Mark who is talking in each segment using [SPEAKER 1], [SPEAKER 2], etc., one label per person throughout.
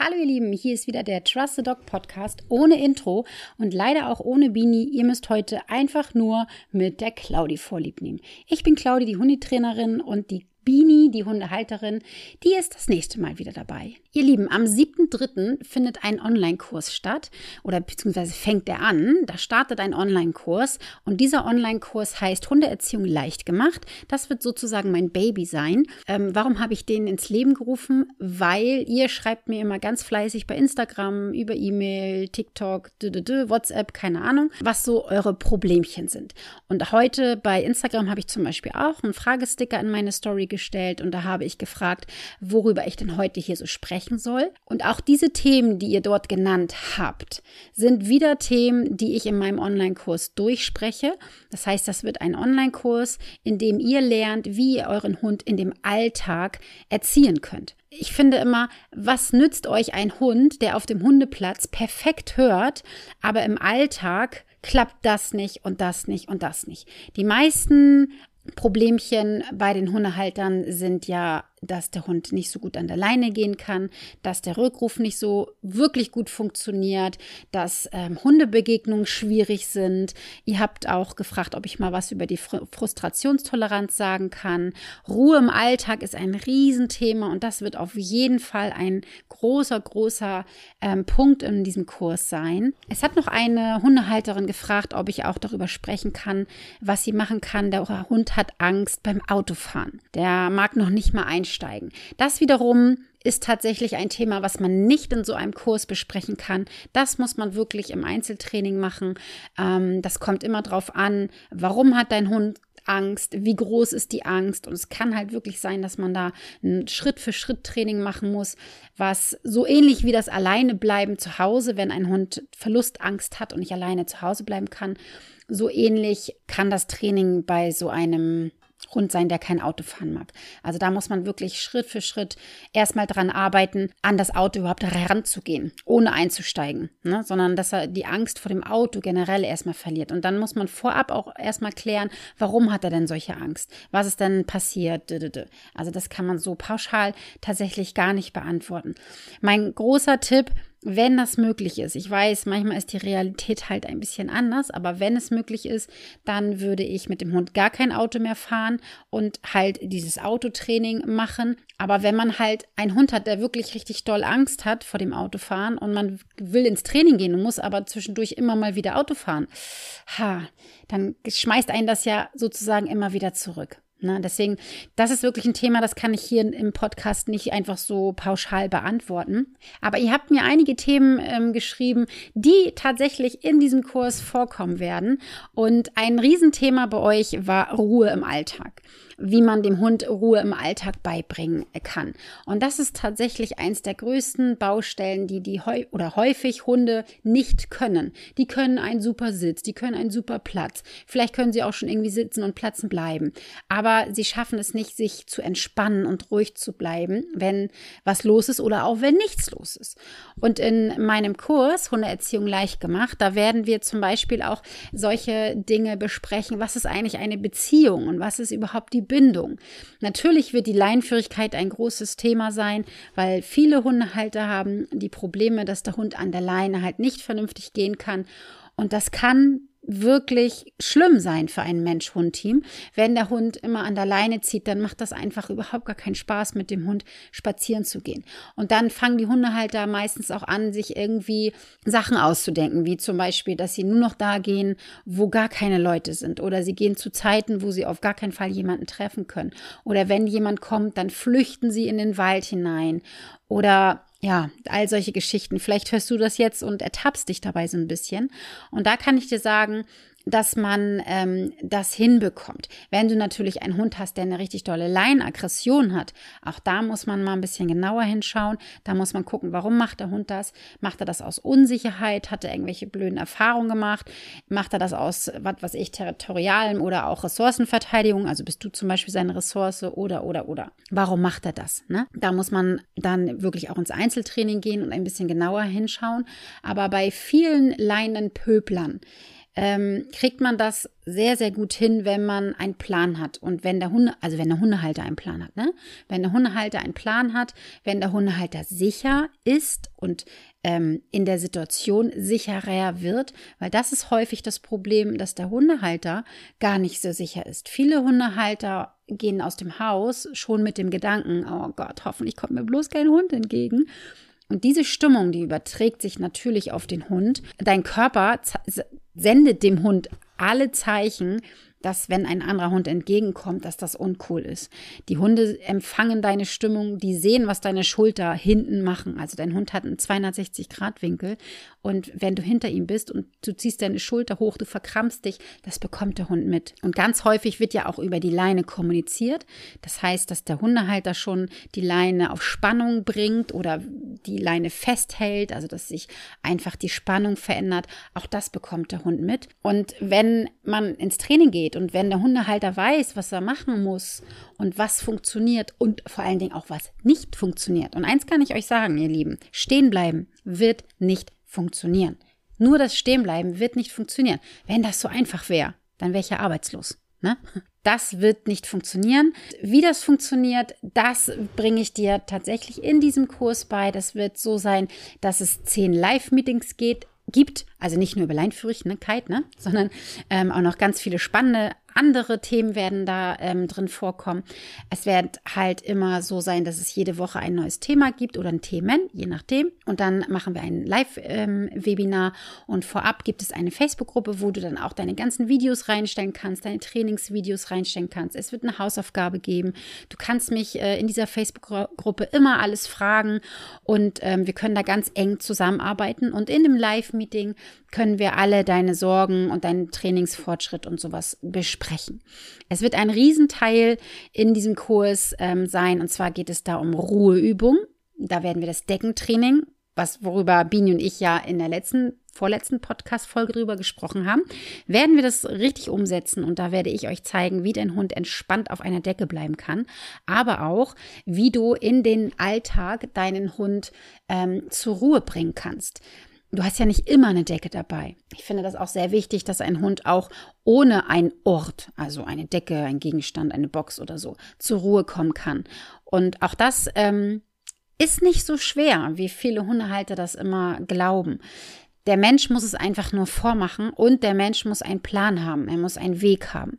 [SPEAKER 1] Hallo ihr Lieben, hier ist wieder der Trust the Dog Podcast ohne Intro und leider auch ohne Bini. Ihr müsst heute einfach nur mit der Claudi vorlieb nehmen. Ich bin Claudi, die Hundetrainerin und die Bini, die Hundehalterin, die ist das nächste Mal wieder dabei. Ihr Lieben, am 7.3. findet ein Online-Kurs statt oder beziehungsweise fängt er an. Da startet ein Online-Kurs und dieser Online-Kurs heißt Hundeerziehung leicht gemacht. Das wird sozusagen mein Baby sein. Ähm, warum habe ich den ins Leben gerufen? Weil ihr schreibt mir immer ganz fleißig bei Instagram, über E-Mail, TikTok, WhatsApp, keine Ahnung, was so eure Problemchen sind. Und heute bei Instagram habe ich zum Beispiel auch einen Fragesticker in meine Story gestellt und da habe ich gefragt, worüber ich denn heute hier so spreche sprechen soll. Und auch diese Themen, die ihr dort genannt habt, sind wieder Themen, die ich in meinem Online-Kurs durchspreche. Das heißt, das wird ein Online-Kurs, in dem ihr lernt, wie ihr euren Hund in dem Alltag erziehen könnt. Ich finde immer, was nützt euch ein Hund, der auf dem Hundeplatz perfekt hört, aber im Alltag klappt das nicht und das nicht und das nicht. Die meisten Problemchen bei den Hundehaltern sind ja dass der Hund nicht so gut an der Leine gehen kann, dass der Rückruf nicht so wirklich gut funktioniert, dass ähm, Hundebegegnungen schwierig sind. Ihr habt auch gefragt, ob ich mal was über die Fr Frustrationstoleranz sagen kann. Ruhe im Alltag ist ein Riesenthema und das wird auf jeden Fall ein großer, großer ähm, Punkt in diesem Kurs sein. Es hat noch eine Hundehalterin gefragt, ob ich auch darüber sprechen kann, was sie machen kann. Der Hund hat Angst beim Autofahren. Der mag noch nicht mal einsteigen einsteigen. Das wiederum ist tatsächlich ein Thema, was man nicht in so einem Kurs besprechen kann. Das muss man wirklich im Einzeltraining machen. Ähm, das kommt immer darauf an, warum hat dein Hund Angst, wie groß ist die Angst. Und es kann halt wirklich sein, dass man da ein Schritt für Schritt Training machen muss, was so ähnlich wie das alleine bleiben zu Hause, wenn ein Hund Verlustangst hat und nicht alleine zu Hause bleiben kann. So ähnlich kann das Training bei so einem Hund sein, der kein Auto fahren mag. Also da muss man wirklich Schritt für Schritt erstmal dran arbeiten, an das Auto überhaupt heranzugehen, ohne einzusteigen, ne? sondern dass er die Angst vor dem Auto generell erstmal verliert. Und dann muss man vorab auch erstmal klären, warum hat er denn solche Angst? Was ist denn passiert? Also das kann man so pauschal tatsächlich gar nicht beantworten. Mein großer Tipp, wenn das möglich ist. Ich weiß, manchmal ist die Realität halt ein bisschen anders, aber wenn es möglich ist, dann würde ich mit dem Hund gar kein Auto mehr fahren und halt dieses Autotraining machen. Aber wenn man halt einen Hund hat, der wirklich richtig doll Angst hat vor dem Autofahren und man will ins Training gehen und muss aber zwischendurch immer mal wieder Auto fahren, ha, dann schmeißt einen das ja sozusagen immer wieder zurück. Ne, deswegen, das ist wirklich ein Thema, das kann ich hier im Podcast nicht einfach so pauschal beantworten. Aber ihr habt mir einige Themen ähm, geschrieben, die tatsächlich in diesem Kurs vorkommen werden. Und ein Riesenthema bei euch war Ruhe im Alltag wie man dem Hund Ruhe im Alltag beibringen kann. Und das ist tatsächlich eins der größten Baustellen, die die oder häufig Hunde nicht können. Die können einen super Sitz, die können einen super Platz. Vielleicht können sie auch schon irgendwie sitzen und platzen bleiben. Aber sie schaffen es nicht, sich zu entspannen und ruhig zu bleiben, wenn was los ist oder auch wenn nichts los ist. Und in meinem Kurs Hundeerziehung leicht gemacht, da werden wir zum Beispiel auch solche Dinge besprechen. Was ist eigentlich eine Beziehung und was ist überhaupt die Bindung. Natürlich wird die Leinführigkeit ein großes Thema sein, weil viele Hundehalter haben die Probleme, dass der Hund an der Leine halt nicht vernünftig gehen kann. Und das kann wirklich schlimm sein für ein Mensch-Hund-Team. Wenn der Hund immer an der Leine zieht, dann macht das einfach überhaupt gar keinen Spaß, mit dem Hund spazieren zu gehen. Und dann fangen die Hundehalter meistens auch an, sich irgendwie Sachen auszudenken, wie zum Beispiel, dass sie nur noch da gehen, wo gar keine Leute sind. Oder sie gehen zu Zeiten, wo sie auf gar keinen Fall jemanden treffen können. Oder wenn jemand kommt, dann flüchten sie in den Wald hinein. Oder ja, all solche Geschichten. Vielleicht hörst du das jetzt und ertappst dich dabei so ein bisschen. Und da kann ich dir sagen, dass man ähm, das hinbekommt. Wenn du natürlich einen Hund hast, der eine richtig dolle Leinaggression hat, auch da muss man mal ein bisschen genauer hinschauen. Da muss man gucken, warum macht der Hund das? Macht er das aus Unsicherheit? Hat er irgendwelche blöden Erfahrungen gemacht? Macht er das aus, was weiß ich, territorialen oder auch Ressourcenverteidigung? Also bist du zum Beispiel seine Ressource oder, oder, oder. Warum macht er das? Ne? Da muss man dann wirklich auch ins Einzeltraining gehen und ein bisschen genauer hinschauen. Aber bei vielen Leinenpöblern, ähm, kriegt man das sehr, sehr gut hin, wenn man einen Plan hat. Und wenn der Hunde, also wenn der Hundehalter einen Plan hat, ne? Wenn der Hundehalter einen Plan hat, wenn der Hundehalter sicher ist und ähm, in der Situation sicherer wird, weil das ist häufig das Problem, dass der Hundehalter gar nicht so sicher ist. Viele Hundehalter gehen aus dem Haus schon mit dem Gedanken, oh Gott, hoffentlich kommt mir bloß kein Hund entgegen. Und diese Stimmung, die überträgt sich natürlich auf den Hund. Dein Körper sendet dem Hund alle Zeichen, dass wenn ein anderer Hund entgegenkommt, dass das uncool ist. Die Hunde empfangen deine Stimmung, die sehen, was deine Schulter hinten machen. Also dein Hund hat einen 260-Grad-Winkel und wenn du hinter ihm bist und du ziehst deine Schulter hoch, du verkrampfst dich, das bekommt der Hund mit. Und ganz häufig wird ja auch über die Leine kommuniziert. Das heißt, dass der Hundehalter schon die Leine auf Spannung bringt oder die Leine festhält, also dass sich einfach die Spannung verändert. Auch das bekommt der Hund mit. Und wenn man ins Training geht, geht und wenn der Hundehalter weiß, was er machen muss und was funktioniert und vor allen Dingen auch was nicht funktioniert. Und eins kann ich euch sagen, ihr Lieben, stehen bleiben wird nicht funktionieren. Nur das Stehenbleiben wird nicht funktionieren. Wenn das so einfach wäre, dann wäre ich ja arbeitslos. Ne? Das wird nicht funktionieren. Wie das funktioniert, das bringe ich dir tatsächlich in diesem Kurs bei. Das wird so sein, dass es zehn Live-Meetings gibt, also nicht nur über Leinführigkeit, ne, sondern ähm, auch noch ganz viele spannende andere Themen werden da ähm, drin vorkommen. Es wird halt immer so sein, dass es jede Woche ein neues Thema gibt oder ein Themen, je nachdem. Und dann machen wir ein Live-Webinar ähm, und vorab gibt es eine Facebook-Gruppe, wo du dann auch deine ganzen Videos reinstellen kannst, deine Trainingsvideos reinstellen kannst. Es wird eine Hausaufgabe geben. Du kannst mich äh, in dieser Facebook-Gruppe immer alles fragen und ähm, wir können da ganz eng zusammenarbeiten. Und in dem Live-Meeting können wir alle deine Sorgen und deinen Trainingsfortschritt und sowas besprechen. Es wird ein Riesenteil in diesem Kurs ähm, sein und zwar geht es da um Ruheübung. Da werden wir das Deckentraining, was worüber Bini und ich ja in der letzten vorletzten Podcast-Folge drüber gesprochen haben, werden wir das richtig umsetzen und da werde ich euch zeigen, wie dein Hund entspannt auf einer Decke bleiben kann, aber auch, wie du in den Alltag deinen Hund ähm, zur Ruhe bringen kannst. Du hast ja nicht immer eine Decke dabei. Ich finde das auch sehr wichtig, dass ein Hund auch ohne einen Ort, also eine Decke, ein Gegenstand, eine Box oder so, zur Ruhe kommen kann. Und auch das ähm, ist nicht so schwer, wie viele Hundehalter das immer glauben. Der Mensch muss es einfach nur vormachen und der Mensch muss einen Plan haben, er muss einen Weg haben.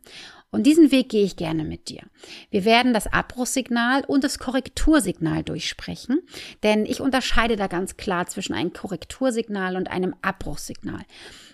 [SPEAKER 1] Und diesen Weg gehe ich gerne mit dir. Wir werden das Abbruchssignal und das Korrektursignal durchsprechen, denn ich unterscheide da ganz klar zwischen einem Korrektursignal und einem Abbruchssignal.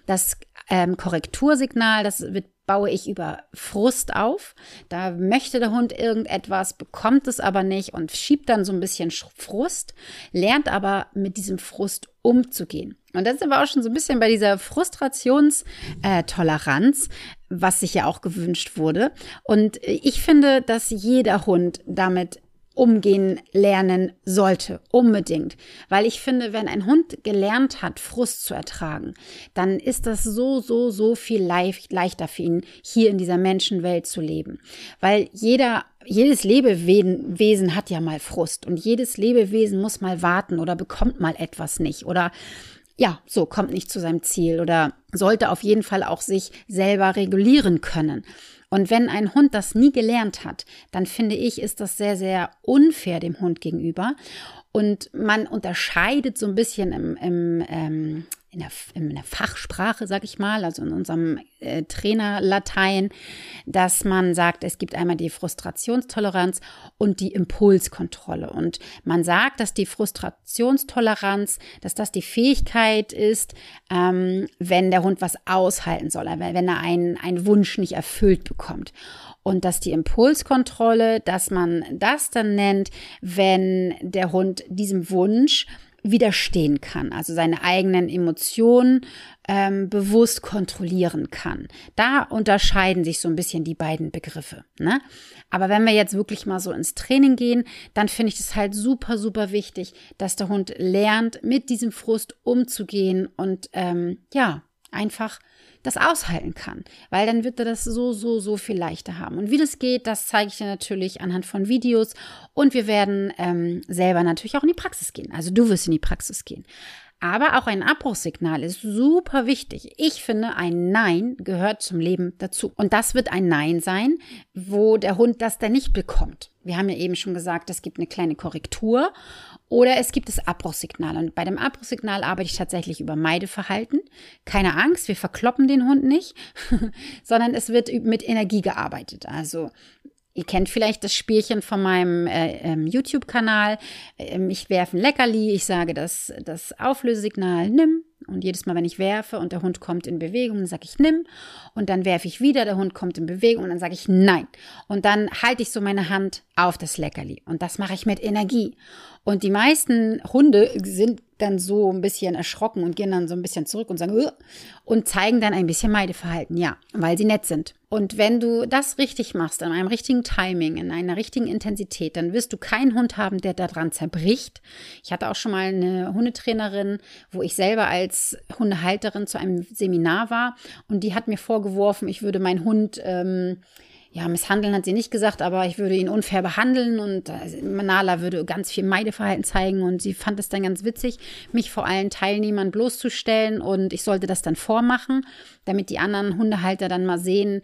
[SPEAKER 1] Das ähm, Korrektursignal, das wird baue ich über Frust auf. Da möchte der Hund irgendetwas, bekommt es aber nicht und schiebt dann so ein bisschen Frust, lernt aber mit diesem Frust umzugehen. Und das ist aber auch schon so ein bisschen bei dieser Frustrationstoleranz, was sich ja auch gewünscht wurde. Und ich finde, dass jeder Hund damit umgehen lernen sollte, unbedingt. Weil ich finde, wenn ein Hund gelernt hat, Frust zu ertragen, dann ist das so, so, so viel leicht, leichter für ihn, hier in dieser Menschenwelt zu leben. Weil jeder jedes Lebewesen hat ja mal Frust und jedes Lebewesen muss mal warten oder bekommt mal etwas nicht oder ja, so kommt nicht zu seinem Ziel oder sollte auf jeden Fall auch sich selber regulieren können. Und wenn ein Hund das nie gelernt hat, dann finde ich, ist das sehr, sehr unfair dem Hund gegenüber. Und man unterscheidet so ein bisschen im, im ähm, in der, in der Fachsprache, sag ich mal, also in unserem äh, Trainerlatein, dass man sagt, es gibt einmal die Frustrationstoleranz und die Impulskontrolle. Und man sagt, dass die Frustrationstoleranz, dass das die Fähigkeit ist, ähm, wenn der Hund was aushalten soll, wenn er einen, einen Wunsch nicht erfüllt bekommt. Und dass die Impulskontrolle, dass man das dann nennt, wenn der Hund diesem Wunsch widerstehen kann, also seine eigenen Emotionen ähm, bewusst kontrollieren kann. Da unterscheiden sich so ein bisschen die beiden Begriffe. Ne? Aber wenn wir jetzt wirklich mal so ins Training gehen, dann finde ich es halt super, super wichtig, dass der Hund lernt, mit diesem Frust umzugehen und ähm, ja, einfach das aushalten kann, weil dann wird er das so, so, so viel leichter haben. Und wie das geht, das zeige ich dir natürlich anhand von Videos und wir werden ähm, selber natürlich auch in die Praxis gehen. Also du wirst in die Praxis gehen. Aber auch ein Abbruchssignal ist super wichtig. Ich finde, ein Nein gehört zum Leben dazu. Und das wird ein Nein sein, wo der Hund das dann nicht bekommt. Wir haben ja eben schon gesagt, es gibt eine kleine Korrektur oder es gibt das Abbruchssignal. Und bei dem Abbruchssignal arbeite ich tatsächlich über Meideverhalten. Keine Angst, wir verkloppen den Hund nicht, sondern es wird mit Energie gearbeitet. Also Ihr kennt vielleicht das Spielchen von meinem äh, ähm, YouTube-Kanal. Ähm, ich werfe ein Leckerli, ich sage das, das Auflösesignal, nimm. Und jedes Mal, wenn ich werfe und der Hund kommt in Bewegung, dann sage ich nimm. Und dann werfe ich wieder, der Hund kommt in Bewegung und dann sage ich nein. Und dann halte ich so meine Hand auf das Leckerli. Und das mache ich mit Energie. Und die meisten Hunde sind dann so ein bisschen erschrocken und gehen dann so ein bisschen zurück und sagen und zeigen dann ein bisschen Meideverhalten, ja, weil sie nett sind. Und wenn du das richtig machst, in einem richtigen Timing, in einer richtigen Intensität, dann wirst du keinen Hund haben, der daran zerbricht. Ich hatte auch schon mal eine Hundetrainerin, wo ich selber als Hundehalterin zu einem Seminar war und die hat mir vorgeworfen, ich würde meinen Hund ähm, ja, misshandeln hat sie nicht gesagt, aber ich würde ihn unfair behandeln und äh, Manala würde ganz viel Meideverhalten zeigen und sie fand es dann ganz witzig, mich vor allen Teilnehmern bloßzustellen und ich sollte das dann vormachen, damit die anderen Hundehalter dann mal sehen,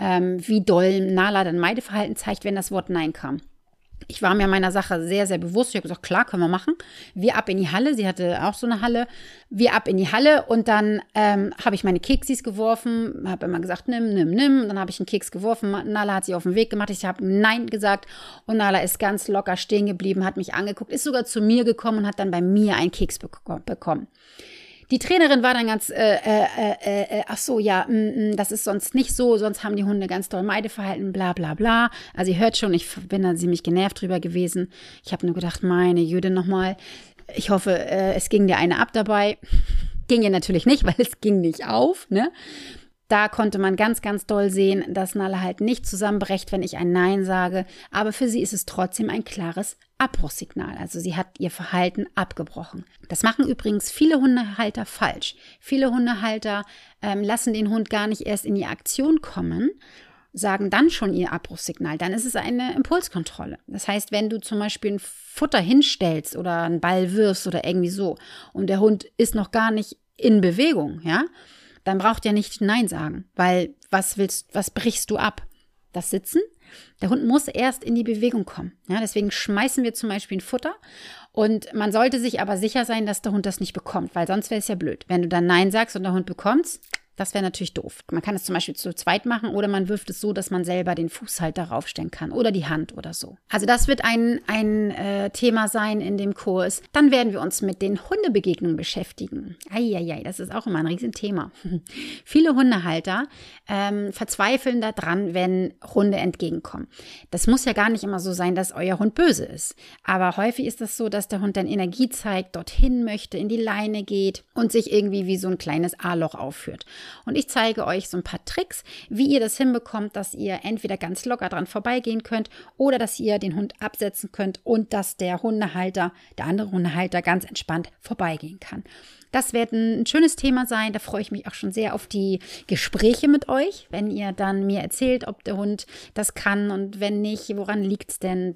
[SPEAKER 1] ähm, wie doll Nala dann Meideverhalten zeigt, wenn das Wort Nein kam ich war mir meiner Sache sehr, sehr bewusst. Ich habe gesagt, klar, können wir machen. Wir ab in die Halle. Sie hatte auch so eine Halle. Wir ab in die Halle und dann ähm, habe ich meine Keksis geworfen. Habe immer gesagt, nimm, nimm, nimm. Und dann habe ich einen Keks geworfen. Nala hat sich auf den Weg gemacht. Ich habe Nein gesagt und Nala ist ganz locker stehen geblieben, hat mich angeguckt, ist sogar zu mir gekommen und hat dann bei mir einen Keks bekommen. Die Trainerin war dann ganz, äh, äh, äh, äh ach so, ja, mm, mm, das ist sonst nicht so, sonst haben die Hunde ganz doll Meideverhalten, bla bla bla. Also ihr hört schon, ich bin da ziemlich genervt drüber gewesen. Ich habe nur gedacht, meine Jüde nochmal, ich hoffe, äh, es ging dir eine ab dabei. Ging ja natürlich nicht, weil es ging nicht auf, ne? Da konnte man ganz, ganz doll sehen, dass Nalle halt nicht zusammenbrecht, wenn ich ein Nein sage. Aber für sie ist es trotzdem ein klares Abbruchssignal. Also sie hat ihr Verhalten abgebrochen. Das machen übrigens viele Hundehalter falsch. Viele Hundehalter ähm, lassen den Hund gar nicht erst in die Aktion kommen, sagen dann schon ihr Abbruchssignal. Dann ist es eine Impulskontrolle. Das heißt, wenn du zum Beispiel ein Futter hinstellst oder einen Ball wirfst oder irgendwie so und der Hund ist noch gar nicht in Bewegung, ja, dann braucht er nicht Nein sagen, weil was willst, was brichst du ab? Das Sitzen? Der Hund muss erst in die Bewegung kommen. Ja, deswegen schmeißen wir zum Beispiel ein Futter und man sollte sich aber sicher sein, dass der Hund das nicht bekommt, weil sonst wäre es ja blöd. Wenn du dann Nein sagst und der Hund bekommt's, das wäre natürlich doof. Man kann es zum Beispiel zu zweit machen oder man wirft es so, dass man selber den Fuß halt darauf stellen kann oder die Hand oder so. Also das wird ein, ein äh, Thema sein in dem Kurs. Dann werden wir uns mit den Hundebegegnungen beschäftigen. Eieiei, das ist auch immer ein Riesenthema. Viele Hundehalter ähm, verzweifeln daran, wenn Hunde entgegenkommen. Das muss ja gar nicht immer so sein, dass euer Hund böse ist. Aber häufig ist das so, dass der Hund dann Energie zeigt, dorthin möchte, in die Leine geht und sich irgendwie wie so ein kleines A-Loch aufführt. Und ich zeige euch so ein paar Tricks, wie ihr das hinbekommt, dass ihr entweder ganz locker dran vorbeigehen könnt oder dass ihr den Hund absetzen könnt und dass der Hundehalter, der andere Hundehalter ganz entspannt vorbeigehen kann. Das wird ein schönes Thema sein. Da freue ich mich auch schon sehr auf die Gespräche mit euch, wenn ihr dann mir erzählt, ob der Hund das kann und wenn nicht, woran liegt es denn?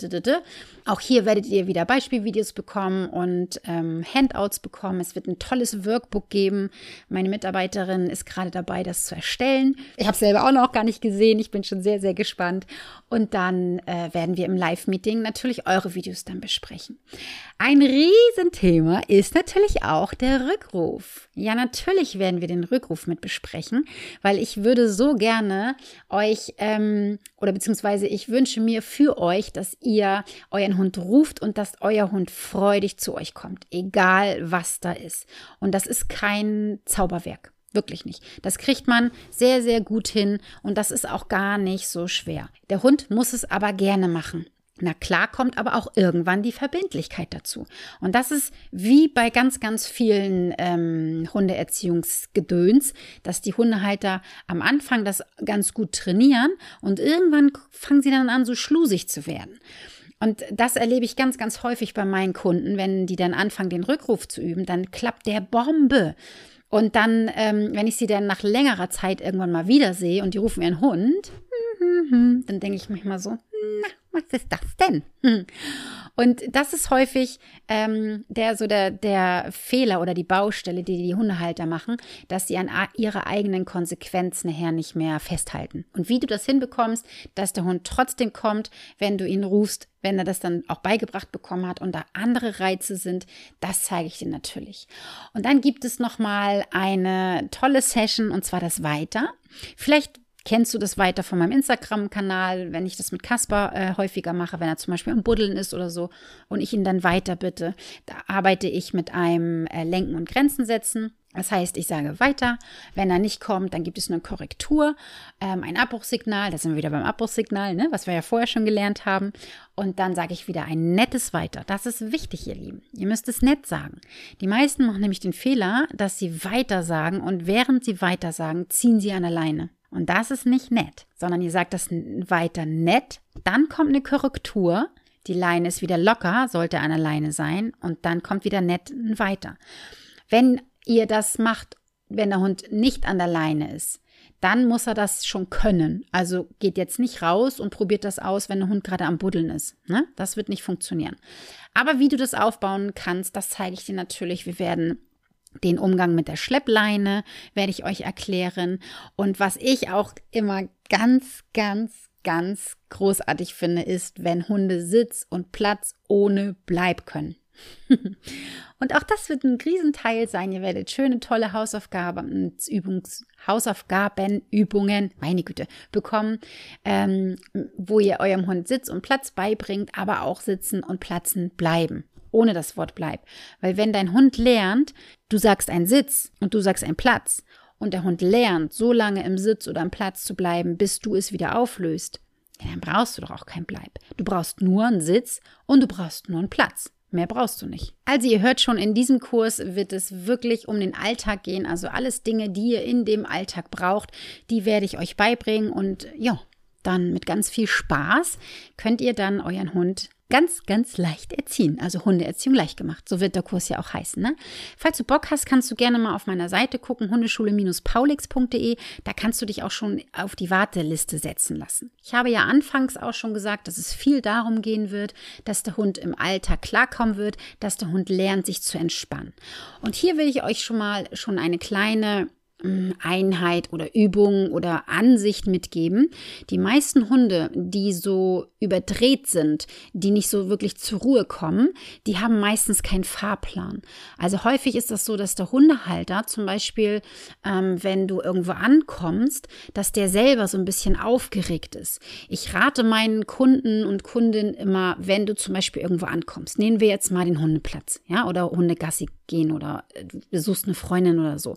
[SPEAKER 1] Auch hier werdet ihr wieder Beispielvideos bekommen und ähm, Handouts bekommen. Es wird ein tolles Workbook geben. Meine Mitarbeiterin ist gerade dabei, das zu erstellen. Ich habe selber auch noch gar nicht gesehen. Ich bin schon sehr, sehr gespannt. Und dann äh, werden wir im Live-Meeting natürlich eure Videos dann besprechen. Ein Riesenthema ist natürlich auch der Rückruf. Rückruf. Ja, natürlich werden wir den Rückruf mit besprechen, weil ich würde so gerne euch ähm, oder beziehungsweise ich wünsche mir für euch, dass ihr euren Hund ruft und dass euer Hund freudig zu euch kommt, egal was da ist. Und das ist kein Zauberwerk. Wirklich nicht. Das kriegt man sehr, sehr gut hin und das ist auch gar nicht so schwer. Der Hund muss es aber gerne machen. Na klar kommt aber auch irgendwann die Verbindlichkeit dazu. Und das ist wie bei ganz, ganz vielen ähm, Hundeerziehungsgedöns, dass die Hundehalter am Anfang das ganz gut trainieren und irgendwann fangen sie dann an, so schlusig zu werden. Und das erlebe ich ganz, ganz häufig bei meinen Kunden, wenn die dann anfangen, den Rückruf zu üben, dann klappt der Bombe. Und dann, ähm, wenn ich sie dann nach längerer Zeit irgendwann mal wiedersehe und die rufen ihren Hund, dann denke ich manchmal so, na, was ist das denn? Und das ist häufig ähm, der so der, der Fehler oder die Baustelle, die die Hundehalter machen, dass sie an ihre eigenen Konsequenzen nachher nicht mehr festhalten. Und wie du das hinbekommst, dass der Hund trotzdem kommt, wenn du ihn rufst, wenn er das dann auch beigebracht bekommen hat und da andere Reize sind, das zeige ich dir natürlich. Und dann gibt es noch mal eine tolle Session und zwar das Weiter. Vielleicht kennst du das weiter von meinem Instagram-Kanal, wenn ich das mit Kasper äh, häufiger mache, wenn er zum Beispiel am Buddeln ist oder so und ich ihn dann weiter bitte. Da arbeite ich mit einem äh, Lenken und Grenzen setzen. Das heißt, ich sage weiter. Wenn er nicht kommt, dann gibt es eine Korrektur, ähm, ein Abbruchsignal. Da sind wir wieder beim Abbruchsignal, ne, was wir ja vorher schon gelernt haben. Und dann sage ich wieder ein nettes Weiter. Das ist wichtig, ihr Lieben. Ihr müsst es nett sagen. Die meisten machen nämlich den Fehler, dass sie weiter sagen und während sie weiter sagen, ziehen sie an der Leine. Und das ist nicht nett, sondern ihr sagt das weiter nett. Dann kommt eine Korrektur. Die Leine ist wieder locker, sollte an der Leine sein. Und dann kommt wieder nett weiter. Wenn ihr das macht, wenn der Hund nicht an der Leine ist, dann muss er das schon können. Also geht jetzt nicht raus und probiert das aus, wenn der Hund gerade am Buddeln ist. Ne? Das wird nicht funktionieren. Aber wie du das aufbauen kannst, das zeige ich dir natürlich. Wir werden den Umgang mit der Schleppleine werde ich euch erklären. Und was ich auch immer ganz, ganz, ganz großartig finde, ist, wenn Hunde Sitz und Platz ohne Bleib können. und auch das wird ein Riesenteil sein. Ihr werdet schöne, tolle Hausaufgaben, Übungs, Hausaufgabenübungen, meine Güte, bekommen, ähm, wo ihr eurem Hund Sitz und Platz beibringt, aber auch sitzen und platzen bleiben. Ohne das Wort bleib. Weil wenn dein Hund lernt, du sagst ein Sitz und du sagst ein Platz und der Hund lernt, so lange im Sitz oder am Platz zu bleiben, bis du es wieder auflöst, dann brauchst du doch auch kein Bleib. Du brauchst nur einen Sitz und du brauchst nur einen Platz. Mehr brauchst du nicht. Also ihr hört schon, in diesem Kurs wird es wirklich um den Alltag gehen. Also alles Dinge, die ihr in dem Alltag braucht, die werde ich euch beibringen. Und ja, dann mit ganz viel Spaß könnt ihr dann euren Hund ganz, ganz leicht erziehen. Also Hundeerziehung leicht gemacht. So wird der Kurs ja auch heißen. Ne? Falls du Bock hast, kannst du gerne mal auf meiner Seite gucken, hundeschule-paulix.de. Da kannst du dich auch schon auf die Warteliste setzen lassen. Ich habe ja anfangs auch schon gesagt, dass es viel darum gehen wird, dass der Hund im Alltag klarkommen wird, dass der Hund lernt, sich zu entspannen. Und hier will ich euch schon mal schon eine kleine Einheit oder Übung oder Ansicht mitgeben. Die meisten Hunde, die so überdreht sind, die nicht so wirklich zur Ruhe kommen, die haben meistens keinen Fahrplan. Also häufig ist das so, dass der Hundehalter zum Beispiel, ähm, wenn du irgendwo ankommst, dass der selber so ein bisschen aufgeregt ist. Ich rate meinen Kunden und Kundinnen immer, wenn du zum Beispiel irgendwo ankommst, nehmen wir jetzt mal den Hundeplatz, ja, oder Hundegassi gehen oder äh, du besuchst eine Freundin oder so.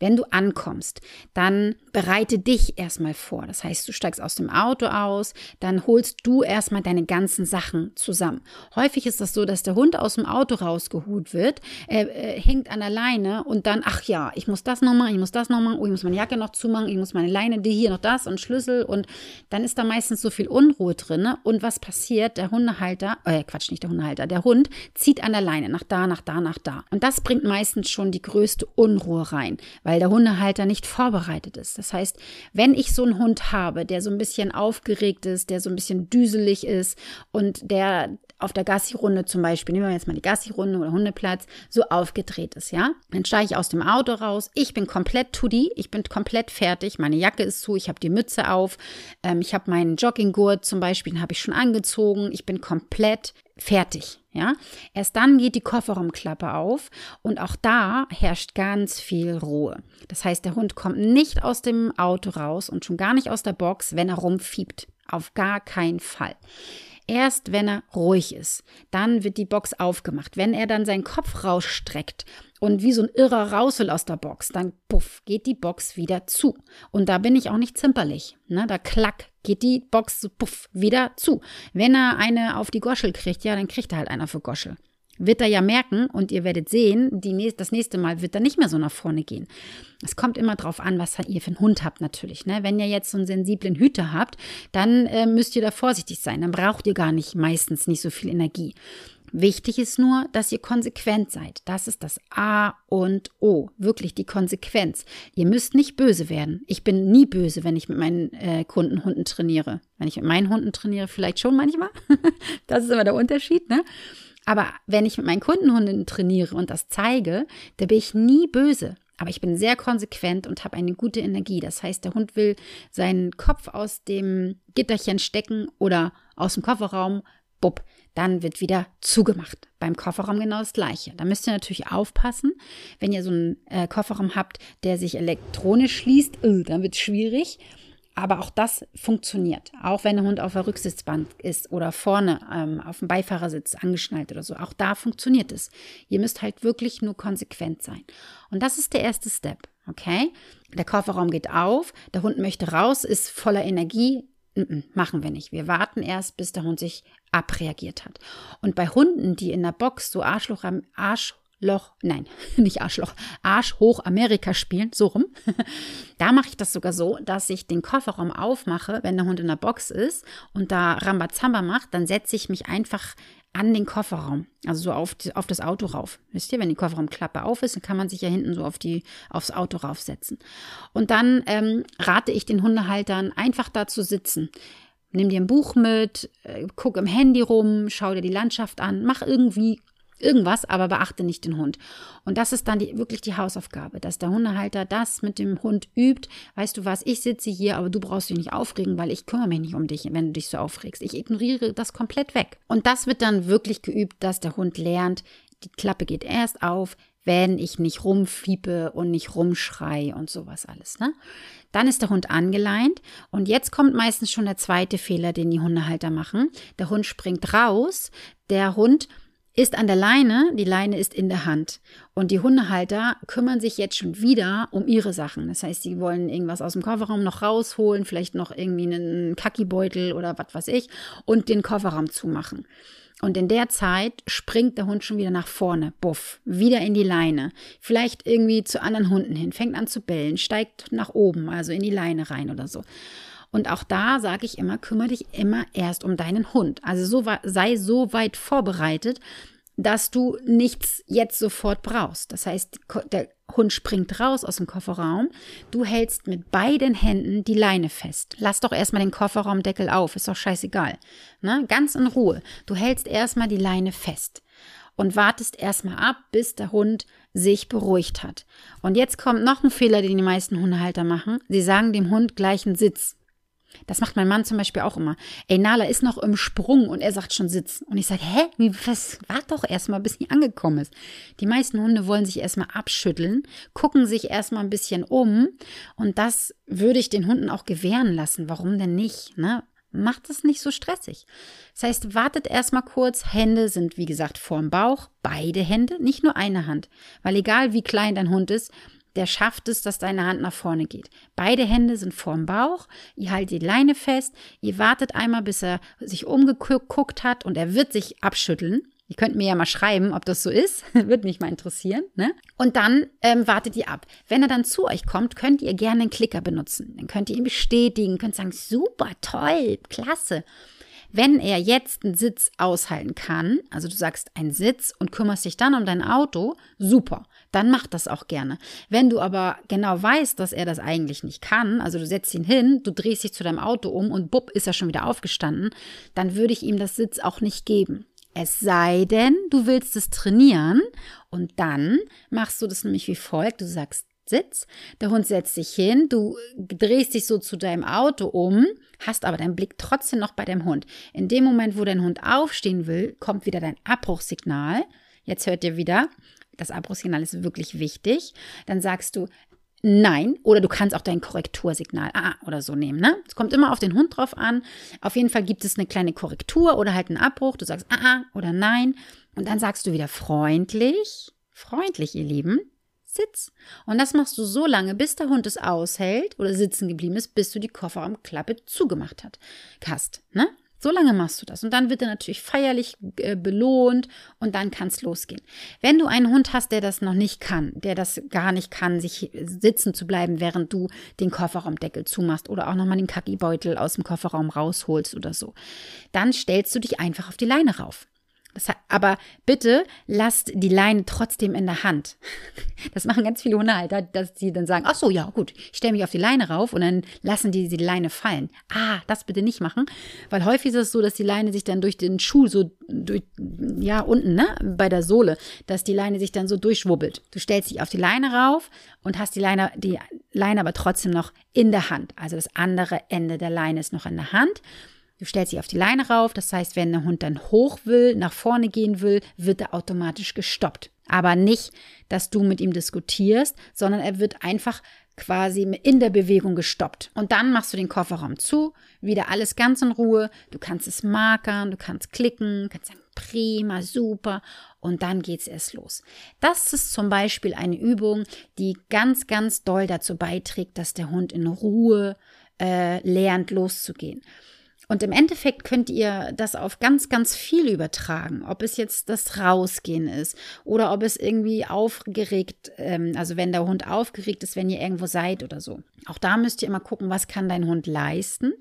[SPEAKER 1] Wenn du ankommst, dann bereite dich erstmal vor. Das heißt, du steigst aus dem Auto aus, dann holst du erstmal deine ganzen Sachen zusammen. Häufig ist das so, dass der Hund aus dem Auto rausgeholt wird, er äh, hängt an der Leine und dann, ach ja, ich muss das noch machen, ich muss das noch machen, oh, ich muss meine Jacke noch zumachen, ich muss meine Leine, die hier noch das und Schlüssel und dann ist da meistens so viel Unruhe drin. Und was passiert? Der Hundehalter, äh, Quatsch, nicht der Hundehalter, der Hund zieht an der Leine nach da, nach da, nach da. Und das bringt meistens schon die größte Unruhe rein, weil der Hundehalter nicht vorbereitet ist. Das heißt, wenn ich so einen Hund habe, der so ein bisschen aufgeregt ist, der so ein bisschen düselig ist und der auf der Gassi-Runde zum Beispiel, nehmen wir jetzt mal die Gassi-Runde oder Hundeplatz, so aufgedreht ist, ja? Dann steige ich aus dem Auto raus, ich bin komplett tuddy, ich bin komplett fertig, meine Jacke ist zu, ich habe die Mütze auf, ähm, ich habe meinen Jogginggurt zum Beispiel, den habe ich schon angezogen, ich bin komplett fertig. Ja, erst dann geht die Kofferraumklappe auf und auch da herrscht ganz viel Ruhe. Das heißt, der Hund kommt nicht aus dem Auto raus und schon gar nicht aus der Box, wenn er rumfiebt. Auf gar keinen Fall. Erst wenn er ruhig ist, dann wird die Box aufgemacht. Wenn er dann seinen Kopf rausstreckt und wie so ein Irrer raus will aus der Box, dann puff, geht die Box wieder zu. Und da bin ich auch nicht zimperlich. Ne? Da klack, geht die Box puff, wieder zu. Wenn er eine auf die Goschel kriegt, ja, dann kriegt er halt einer für Goschel wird er ja merken und ihr werdet sehen, die, das nächste Mal wird er nicht mehr so nach vorne gehen. Es kommt immer drauf an, was ihr für einen Hund habt natürlich. Ne? Wenn ihr jetzt so einen sensiblen Hüter habt, dann äh, müsst ihr da vorsichtig sein. Dann braucht ihr gar nicht meistens nicht so viel Energie. Wichtig ist nur, dass ihr konsequent seid. Das ist das A und O. Wirklich die Konsequenz. Ihr müsst nicht böse werden. Ich bin nie böse, wenn ich mit meinen äh, Kunden Hunden trainiere. Wenn ich mit meinen Hunden trainiere, vielleicht schon manchmal. das ist immer der Unterschied, ne? Aber wenn ich mit meinen Kundenhunden trainiere und das zeige, da bin ich nie böse. Aber ich bin sehr konsequent und habe eine gute Energie. Das heißt, der Hund will seinen Kopf aus dem Gitterchen stecken oder aus dem Kofferraum, bupp, dann wird wieder zugemacht. Beim Kofferraum genau das gleiche. Da müsst ihr natürlich aufpassen, wenn ihr so einen äh, Kofferraum habt, der sich elektronisch schließt, äh, dann wird es schwierig. Aber auch das funktioniert. Auch wenn der Hund auf der Rücksitzbank ist oder vorne ähm, auf dem Beifahrersitz angeschnallt oder so. Auch da funktioniert es. Ihr müsst halt wirklich nur konsequent sein. Und das ist der erste Step. Okay? Der Kofferraum geht auf, der Hund möchte raus, ist voller Energie. Machen wir nicht. Wir warten erst, bis der Hund sich abreagiert hat. Und bei Hunden, die in der Box so Arschloch am Arsch nein, nicht Arschloch, Arsch hoch Amerika spielen, so rum. Da mache ich das sogar so, dass ich den Kofferraum aufmache, wenn der Hund in der Box ist und da Rambazamba macht, dann setze ich mich einfach an den Kofferraum, also so auf, die, auf das Auto rauf. Wisst ihr, wenn die Kofferraumklappe auf ist, dann kann man sich ja hinten so auf die, aufs Auto raufsetzen. Und dann ähm, rate ich den Hundehaltern, einfach da zu sitzen. Nimm dir ein Buch mit, äh, guck im Handy rum, schau dir die Landschaft an, mach irgendwie irgendwas, aber beachte nicht den Hund. Und das ist dann die, wirklich die Hausaufgabe, dass der Hundehalter das mit dem Hund übt. Weißt du was, ich sitze hier, aber du brauchst dich nicht aufregen, weil ich kümmere mich nicht um dich, wenn du dich so aufregst. Ich ignoriere das komplett weg. Und das wird dann wirklich geübt, dass der Hund lernt, die Klappe geht erst auf, wenn ich nicht rumfiepe und nicht rumschrei und sowas alles. Ne? Dann ist der Hund angeleint und jetzt kommt meistens schon der zweite Fehler, den die Hundehalter machen. Der Hund springt raus, der Hund ist an der Leine, die Leine ist in der Hand. Und die Hundehalter kümmern sich jetzt schon wieder um ihre Sachen. Das heißt, sie wollen irgendwas aus dem Kofferraum noch rausholen, vielleicht noch irgendwie einen Kackibeutel oder was weiß ich, und den Kofferraum zumachen. Und in der Zeit springt der Hund schon wieder nach vorne, buff, wieder in die Leine. Vielleicht irgendwie zu anderen Hunden hin, fängt an zu bellen, steigt nach oben, also in die Leine rein oder so. Und auch da sage ich immer, kümmere dich immer erst um deinen Hund. Also so, sei so weit vorbereitet, dass du nichts jetzt sofort brauchst. Das heißt, der Hund springt raus aus dem Kofferraum. Du hältst mit beiden Händen die Leine fest. Lass doch erstmal den Kofferraumdeckel auf, ist doch scheißegal. Ne? Ganz in Ruhe. Du hältst erstmal die Leine fest und wartest erstmal ab, bis der Hund sich beruhigt hat. Und jetzt kommt noch ein Fehler, den die meisten Hundehalter machen. Sie sagen dem Hund gleich einen Sitz. Das macht mein Mann zum Beispiel auch immer. Ey, Nala ist noch im Sprung und er sagt schon Sitz. Und ich sage, hä? Was? Wart doch erstmal, bis sie angekommen ist. Die meisten Hunde wollen sich erstmal abschütteln, gucken sich erstmal ein bisschen um. Und das würde ich den Hunden auch gewähren lassen. Warum denn nicht? Ne? Macht es nicht so stressig. Das heißt, wartet erstmal kurz. Hände sind, wie gesagt, vorm Bauch. Beide Hände, nicht nur eine Hand. Weil egal wie klein dein Hund ist, der schafft es, dass deine Hand nach vorne geht. Beide Hände sind vorm Bauch, ihr haltet die Leine fest, ihr wartet einmal, bis er sich umgeguckt hat und er wird sich abschütteln. Ihr könnt mir ja mal schreiben, ob das so ist. Würde mich mal interessieren. Ne? Und dann ähm, wartet ihr ab. Wenn er dann zu euch kommt, könnt ihr gerne einen Klicker benutzen. Dann könnt ihr ihn bestätigen, könnt sagen, super, toll, klasse. Wenn er jetzt einen Sitz aushalten kann, also du sagst einen Sitz und kümmerst dich dann um dein Auto, super, dann mach das auch gerne. Wenn du aber genau weißt, dass er das eigentlich nicht kann, also du setzt ihn hin, du drehst dich zu deinem Auto um und bupp ist er schon wieder aufgestanden, dann würde ich ihm das Sitz auch nicht geben. Es sei denn, du willst es trainieren und dann machst du das nämlich wie folgt. Du sagst Sitz. Der Hund setzt sich hin, du drehst dich so zu deinem Auto um, hast aber deinen Blick trotzdem noch bei deinem Hund. In dem Moment, wo dein Hund aufstehen will, kommt wieder dein Abbruchssignal. Jetzt hört ihr wieder, das Abbruchssignal ist wirklich wichtig. Dann sagst du Nein, oder du kannst auch dein Korrektursignal ah, oder so nehmen. Ne? Es kommt immer auf den Hund drauf an. Auf jeden Fall gibt es eine kleine Korrektur oder halt einen Abbruch. Du sagst ah oder nein. Und dann sagst du wieder freundlich, freundlich, ihr Lieben. Sitz. Und das machst du so lange, bis der Hund es aushält oder sitzen geblieben ist, bis du die Kofferraumklappe zugemacht hat, hast. Ne? So lange machst du das. Und dann wird er natürlich feierlich äh, belohnt und dann kann es losgehen. Wenn du einen Hund hast, der das noch nicht kann, der das gar nicht kann, sich sitzen zu bleiben, während du den Kofferraumdeckel zumachst oder auch nochmal den Kackibeutel aus dem Kofferraum rausholst oder so, dann stellst du dich einfach auf die Leine rauf. Das, aber bitte lasst die Leine trotzdem in der Hand. Das machen ganz viele Hundehalter, dass sie dann sagen, ach so, ja gut, ich stelle mich auf die Leine rauf und dann lassen die die Leine fallen. Ah, das bitte nicht machen, weil häufig ist es so, dass die Leine sich dann durch den Schuh so durch, ja, unten, ne, bei der Sohle, dass die Leine sich dann so durchschwubbelt. Du stellst dich auf die Leine rauf und hast die Leine, die Leine aber trotzdem noch in der Hand. Also das andere Ende der Leine ist noch in der Hand. Du stellst sie auf die Leine rauf, das heißt, wenn der Hund dann hoch will, nach vorne gehen will, wird er automatisch gestoppt. Aber nicht, dass du mit ihm diskutierst, sondern er wird einfach quasi in der Bewegung gestoppt. Und dann machst du den Kofferraum zu, wieder alles ganz in Ruhe. Du kannst es markern, du kannst klicken, kannst sagen, prima, super. Und dann geht's erst los. Das ist zum Beispiel eine Übung, die ganz, ganz doll dazu beiträgt, dass der Hund in Ruhe äh, lernt, loszugehen. Und im Endeffekt könnt ihr das auf ganz, ganz viel übertragen. Ob es jetzt das Rausgehen ist oder ob es irgendwie aufgeregt, ähm, also wenn der Hund aufgeregt ist, wenn ihr irgendwo seid oder so. Auch da müsst ihr immer gucken, was kann dein Hund leisten?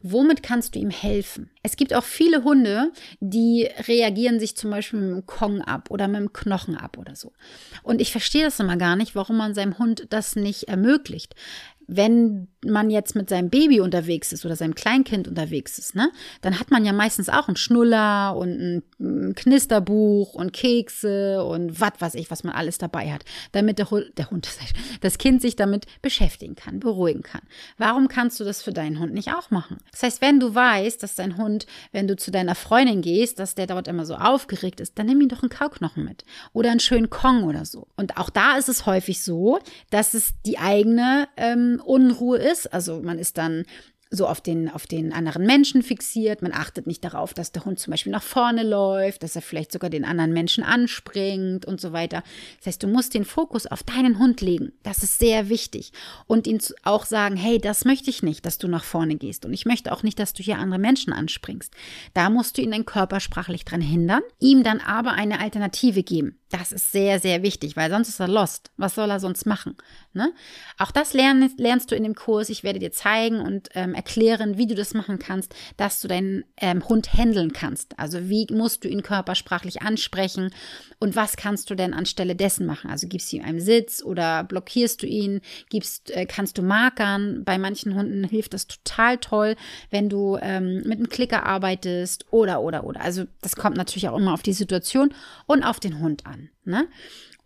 [SPEAKER 1] Womit kannst du ihm helfen? Es gibt auch viele Hunde, die reagieren sich zum Beispiel mit dem Kong ab oder mit dem Knochen ab oder so. Und ich verstehe das immer gar nicht, warum man seinem Hund das nicht ermöglicht wenn man jetzt mit seinem Baby unterwegs ist oder seinem Kleinkind unterwegs ist, ne, dann hat man ja meistens auch einen Schnuller und ein Knisterbuch und Kekse und was weiß ich, was man alles dabei hat, damit der Hund, der Hund, das Kind sich damit beschäftigen kann, beruhigen kann. Warum kannst du das für deinen Hund nicht auch machen? Das heißt, wenn du weißt, dass dein Hund, wenn du zu deiner Freundin gehst, dass der dort immer so aufgeregt ist, dann nimm ihm doch einen Kauknochen mit oder einen schönen Kong oder so. Und auch da ist es häufig so, dass es die eigene ähm, Unruhe ist. Also man ist dann so auf den, auf den anderen Menschen fixiert. Man achtet nicht darauf, dass der Hund zum Beispiel nach vorne läuft, dass er vielleicht sogar den anderen Menschen anspringt und so weiter. Das heißt, du musst den Fokus auf deinen Hund legen. Das ist sehr wichtig. Und ihn auch sagen, hey, das möchte ich nicht, dass du nach vorne gehst. Und ich möchte auch nicht, dass du hier andere Menschen anspringst. Da musst du ihn dann körpersprachlich dran hindern, ihm dann aber eine Alternative geben. Das ist sehr, sehr wichtig, weil sonst ist er lost. Was soll er sonst machen? Ne? Auch das lernst, lernst du in dem Kurs. Ich werde dir zeigen und ähm, erklären, wie du das machen kannst, dass du deinen ähm, Hund handeln kannst. Also wie musst du ihn körpersprachlich ansprechen und was kannst du denn anstelle dessen machen? Also gibst du ihm einen Sitz oder blockierst du ihn? Gibst, äh, kannst du markern? Bei manchen Hunden hilft das total toll, wenn du ähm, mit einem Klicker arbeitest oder oder oder. Also das kommt natürlich auch immer auf die Situation und auf den Hund an. Ne?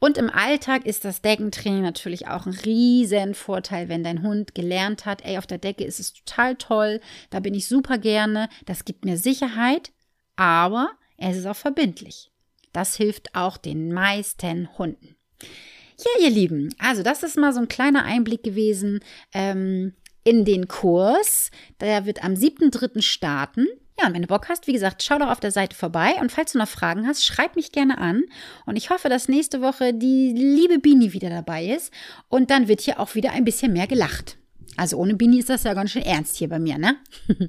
[SPEAKER 1] Und im Alltag ist das Deckentraining natürlich auch ein riesen Vorteil, wenn dein Hund gelernt hat, ey, auf der Decke ist es total toll, da bin ich super gerne, das gibt mir Sicherheit, aber es ist auch verbindlich. Das hilft auch den meisten Hunden. Ja, ihr Lieben, also das ist mal so ein kleiner Einblick gewesen ähm, in den Kurs. Der wird am 7.3. starten. Ja, und wenn du Bock hast, wie gesagt, schau doch auf der Seite vorbei und falls du noch Fragen hast, schreib mich gerne an und ich hoffe, dass nächste Woche die liebe Bini wieder dabei ist und dann wird hier auch wieder ein bisschen mehr gelacht. Also ohne Bini ist das ja ganz schön ernst hier bei mir, ne?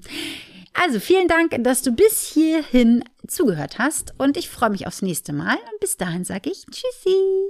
[SPEAKER 1] Also vielen Dank, dass du bis hierhin zugehört hast und ich freue mich aufs nächste Mal und bis dahin sage ich Tschüssi.